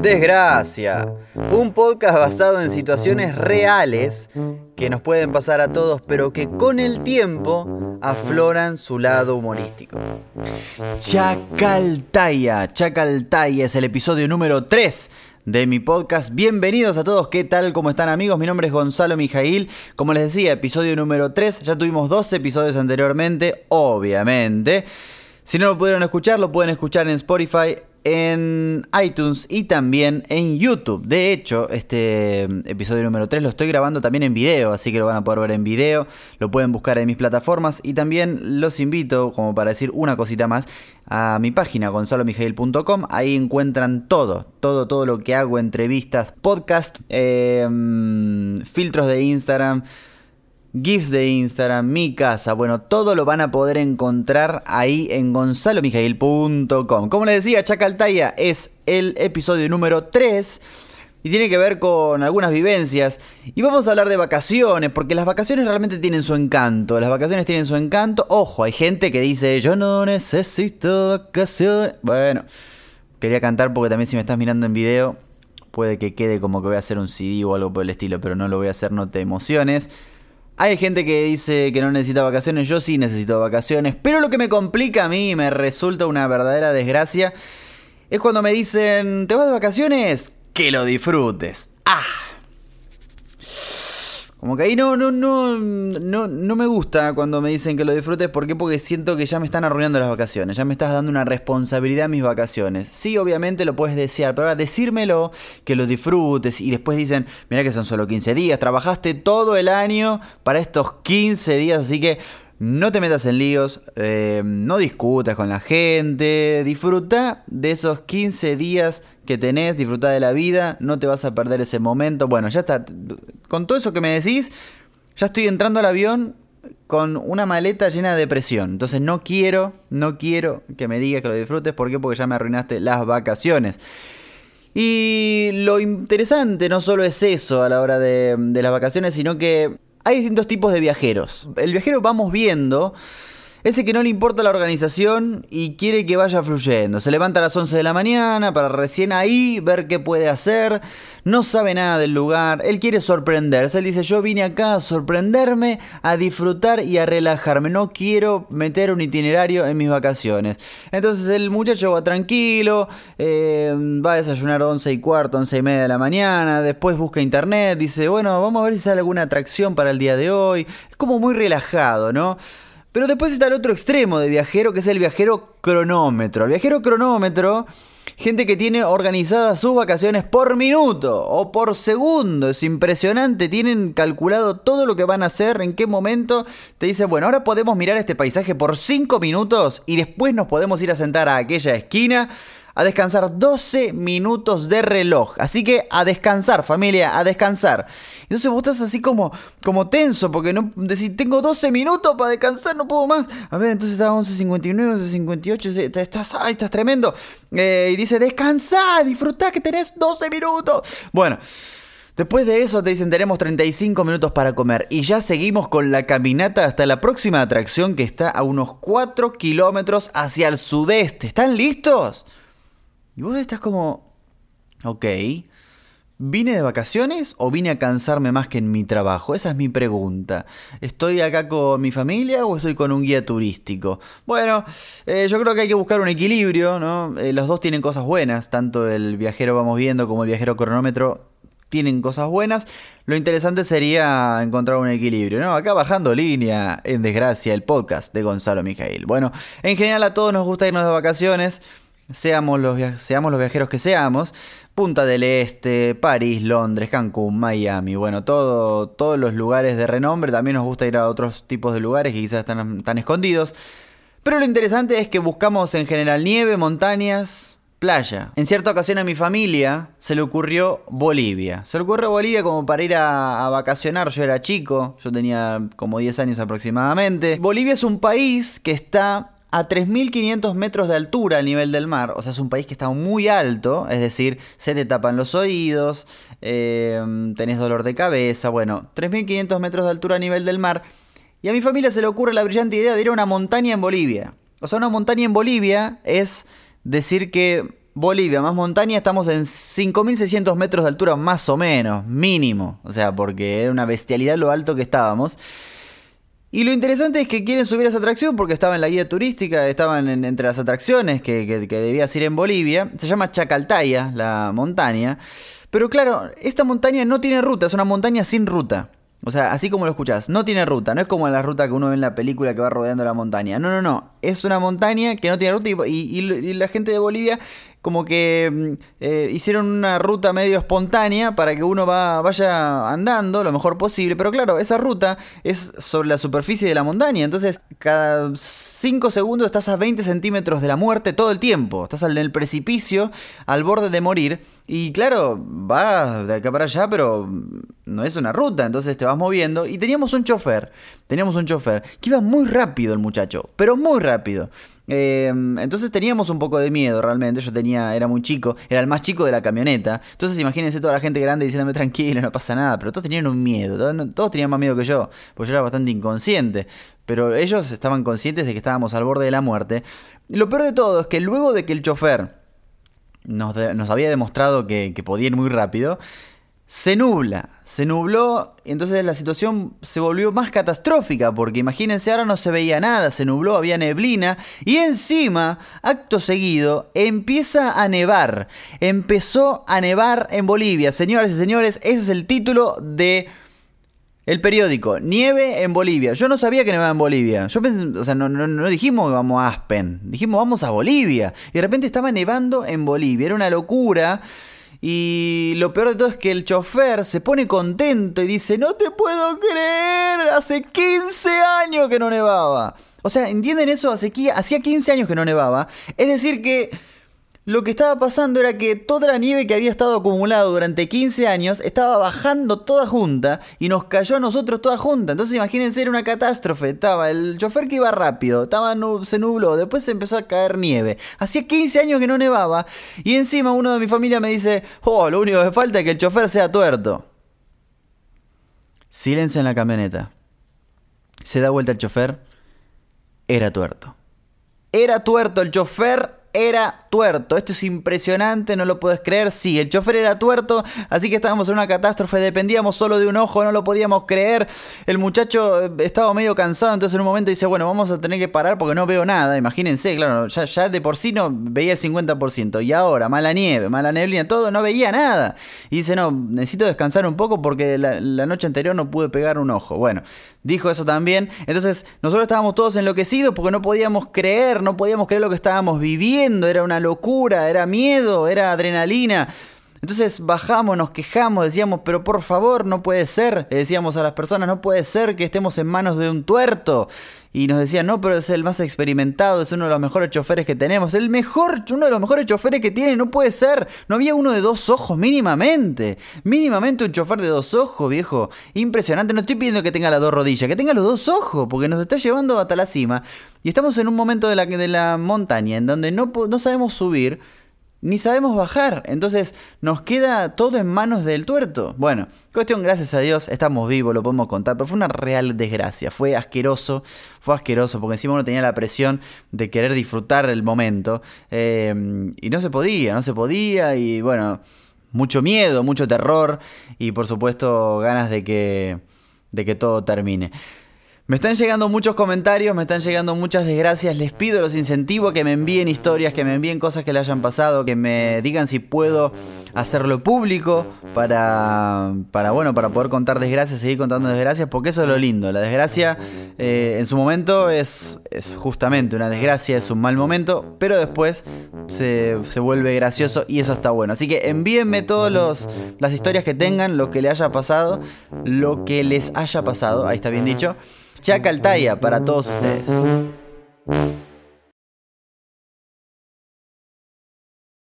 Desgracia, un podcast basado en situaciones reales que nos pueden pasar a todos, pero que con el tiempo afloran su lado humorístico. Chacaltaya, Chacaltaya es el episodio número 3 de mi podcast. Bienvenidos a todos, ¿qué tal? ¿Cómo están amigos? Mi nombre es Gonzalo Mijail. Como les decía, episodio número 3. Ya tuvimos dos episodios anteriormente, obviamente. Si no lo pudieron escuchar, lo pueden escuchar en Spotify, en iTunes y también en YouTube. De hecho, este episodio número 3 lo estoy grabando también en video, así que lo van a poder ver en video, lo pueden buscar en mis plataformas. Y también los invito, como para decir una cosita más, a mi página gonzalomijail.com, ahí encuentran todo, todo, todo lo que hago, entrevistas, podcast, em, filtros de Instagram GIFs de Instagram, mi casa, bueno, todo lo van a poder encontrar ahí en gonzalomijail.com. Como les decía, Chacaltaya es el episodio número 3 y tiene que ver con algunas vivencias. Y vamos a hablar de vacaciones, porque las vacaciones realmente tienen su encanto. Las vacaciones tienen su encanto. Ojo, hay gente que dice, yo no necesito vacaciones. Bueno, quería cantar porque también si me estás mirando en video, puede que quede como que voy a hacer un CD o algo por el estilo, pero no lo voy a hacer, no te emociones. Hay gente que dice que no necesita vacaciones, yo sí necesito vacaciones, pero lo que me complica a mí y me resulta una verdadera desgracia es cuando me dicen, ¿te vas de vacaciones? Que lo disfrutes. ¡Ah! Como que ahí no, no, no, no, no me gusta cuando me dicen que lo disfrutes. ¿Por qué? Porque siento que ya me están arruinando las vacaciones. Ya me estás dando una responsabilidad en mis vacaciones. Sí, obviamente lo puedes desear, pero ahora decírmelo, que lo disfrutes. Y después dicen, mira que son solo 15 días. Trabajaste todo el año para estos 15 días, así que no te metas en líos, eh, no discutas con la gente, disfruta de esos 15 días que tenés, disfruta de la vida, no te vas a perder ese momento. Bueno, ya está. Con todo eso que me decís, ya estoy entrando al avión con una maleta llena de depresión. Entonces no quiero, no quiero que me digas que lo disfrutes. ¿Por qué? Porque ya me arruinaste las vacaciones. Y lo interesante no solo es eso a la hora de, de las vacaciones, sino que hay distintos tipos de viajeros. El viajero vamos viendo ese que no le importa la organización y quiere que vaya fluyendo. Se levanta a las 11 de la mañana para recién ahí ver qué puede hacer. No sabe nada del lugar. Él quiere sorprenderse. Él dice, yo vine acá a sorprenderme, a disfrutar y a relajarme. No quiero meter un itinerario en mis vacaciones. Entonces el muchacho va tranquilo, eh, va a desayunar 11 y cuarto, 11 y media de la mañana. Después busca internet. Dice, bueno, vamos a ver si sale alguna atracción para el día de hoy. Es como muy relajado, ¿no? Pero después está el otro extremo de viajero, que es el viajero cronómetro. El viajero cronómetro, gente que tiene organizadas sus vacaciones por minuto o por segundo. Es impresionante, tienen calculado todo lo que van a hacer, en qué momento. Te dice, bueno, ahora podemos mirar este paisaje por 5 minutos y después nos podemos ir a sentar a aquella esquina a descansar 12 minutos de reloj. Así que a descansar, familia, a descansar. Entonces vos estás así como, como tenso, porque no decís, tengo 12 minutos para descansar, no puedo más. A ver, entonces está 11.59, 11.58, estás, ay, estás tremendo. Eh, y dice, descansa, disfrutá que tenés 12 minutos. Bueno. Después de eso te dicen tenemos 35 minutos para comer y ya seguimos con la caminata hasta la próxima atracción que está a unos 4 kilómetros hacia el sudeste. ¿Están listos? Y vos estás como, ok, ¿vine de vacaciones o vine a cansarme más que en mi trabajo? Esa es mi pregunta. ¿Estoy acá con mi familia o estoy con un guía turístico? Bueno, eh, yo creo que hay que buscar un equilibrio, ¿no? Eh, los dos tienen cosas buenas, tanto el viajero vamos viendo como el viajero cronómetro tienen cosas buenas. Lo interesante sería encontrar un equilibrio, ¿no? Acá bajando línea, en desgracia, el podcast de Gonzalo Mijail. Bueno, en general a todos nos gusta irnos de vacaciones seamos los, seamos los viajeros que seamos, Punta del Este, París, Londres, Cancún, Miami, bueno, todo, todos los lugares de renombre, también nos gusta ir a otros tipos de lugares que quizás están, tan escondidos, pero lo interesante es que buscamos en general nieve, montañas, playa. En cierta ocasión a mi familia se le ocurrió Bolivia. Se le ocurrió Bolivia como para ir a, a, vacacionar. Yo era chico, yo tenía como 10 años aproximadamente. Bolivia es un país que está a 3.500 metros de altura al nivel del mar, o sea, es un país que está muy alto, es decir, se te tapan los oídos, eh, tenés dolor de cabeza, bueno, 3.500 metros de altura a nivel del mar, y a mi familia se le ocurre la brillante idea de ir a una montaña en Bolivia. O sea, una montaña en Bolivia es decir que Bolivia más montaña estamos en 5.600 metros de altura más o menos, mínimo. O sea, porque era una bestialidad lo alto que estábamos. Y lo interesante es que quieren subir esa atracción porque estaba en la guía turística, estaban entre las atracciones que, que, que debías ir en Bolivia. Se llama Chacaltaya, la montaña. Pero claro, esta montaña no tiene ruta, es una montaña sin ruta. O sea, así como lo escuchás, no tiene ruta, no es como la ruta que uno ve en la película que va rodeando la montaña. No, no, no. Es una montaña que no tiene ruta y la gente de Bolivia como que mm, eh, hicieron una ruta medio espontánea para que uno va, vaya andando lo mejor posible. Pero claro, esa ruta es sobre la superficie de la montaña. Entonces, cada 5 segundos estás a 20 centímetros de la muerte todo el tiempo. Estás en el precipicio, al borde de morir. Y claro, vas de acá para allá, pero no es una ruta. Entonces te vas moviendo. Y teníamos un chofer. Teníamos un chofer que iba muy rápido el muchacho. Pero muy rápido. Em, entonces teníamos un poco de miedo realmente. Yo tenía, era muy chico, era el más chico de la camioneta. Entonces imagínense toda la gente grande diciéndome tranquilo, no pasa nada. Pero todos tenían un miedo, todos, tenían más miedo que yo, porque yo era bastante inconsciente. Pero ellos estaban conscientes de que estábamos al borde de la muerte. Lo peor de todo es que luego de que el chofer nos, había demostrado que podía ir muy rápido, se nubla, se nubló, y entonces la situación se volvió más catastrófica, porque imagínense, ahora no se veía nada, se nubló, había neblina, y encima, acto seguido, empieza a nevar. Empezó a nevar en Bolivia. Señoras y señores, ese es el título de el periódico, Nieve en Bolivia. Yo no sabía que nevaba en Bolivia. Yo pensé, o sea, no, no, no dijimos vamos a Aspen, dijimos vamos a Bolivia. Y de repente estaba nevando en Bolivia. Era una locura. Y lo peor de todo es que el chofer se pone contento y dice, no te puedo creer, hace 15 años que no nevaba. O sea, ¿entienden eso? Hace, hacía 15 años que no nevaba. Es decir que lo que estaba pasando era que toda la nieve que había estado acumulada durante 15 años estaba bajando toda junta y nos cayó a nosotros toda junta. Entonces imagínense, era una catástrofe. Estaba el chofer que iba rápido, estaba se nubló, después se empezó a caer nieve. Hacía 15 años que no nevaba y encima uno de mi familia me dice, oh, lo único que falta es que el chofer sea tuerto. Silencio en la camioneta. Se da vuelta el chofer. Era tuerto. Era tuerto el chofer era tuerto. Esto es impresionante, no lo puedes creer. Sí, el chofer era tuerto, así que estábamos en una catástrofe, dependíamos solo de un ojo, no lo podíamos creer. El muchacho eh, estaba medio cansado, entonces en un momento dice, bueno, vamos a tener que parar porque no veo nada. Imagínense, claro, ya, de por sí no veía el 50%. Y ahora, mala nieve, mala neblina, todo, no veía nada. Y dice, no, necesito descansar un poco porque la, noche anterior no pude pegar un ojo. Bueno, dijo eso también. Entonces, nosotros estábamos todos enloquecidos porque no podíamos creer, no podíamos creer lo que estábamos viviendo. Era locura, era miedo, era adrenalina. Entonces bajamos, nos quejamos, decíamos, pero por favor, no puede ser. Le decíamos a las personas, no puede ser que estemos en manos de un tuerto. Y nos decían, no, pero es el más experimentado, es uno de los mejores choferes que tenemos. El mejor, uno de los mejores choferes que tiene, no puede ser. No había uno de dos ojos, mínimamente. Mínimamente un chofer de dos ojos, viejo. Impresionante. No estoy pidiendo que tenga las dos rodillas, que tenga los dos ojos, porque nos está llevando hasta la cima. Y estamos en un momento de la, de la montaña en donde no, no sabemos subir ni sabemos bajar. Entonces nos queda todo en manos del tuerto. Bueno, cuestión, gracias a Dios, estamos vivos, lo podemos contar, pero fue una real desgracia. Fue asqueroso, fue asqueroso, porque encima uno tenía la presión de querer disfrutar el momento. Eh, y no se podía, no se podía. Y bueno, mucho miedo, mucho terror. Y por supuesto, ganas de que, de que todo termine. Me están llegando muchos comentarios, me están llegando muchas desgracias. Les pido, los incentivo a que me envíen historias, que me envíen cosas que le hayan pasado, que me digan si puedo hacerlo público para, para bueno, para poder contar desgracias, seguir contando desgracias, porque eso es lo lindo. La desgracia eh, en su momento es, es, justamente una desgracia, es un mal momento, pero después se, se vuelve gracioso y eso está bueno. Así que envíenme todas las historias que tengan, lo que le haya pasado, lo que les haya pasado, ahí está bien dicho. Chacaltaya para todos ustedes.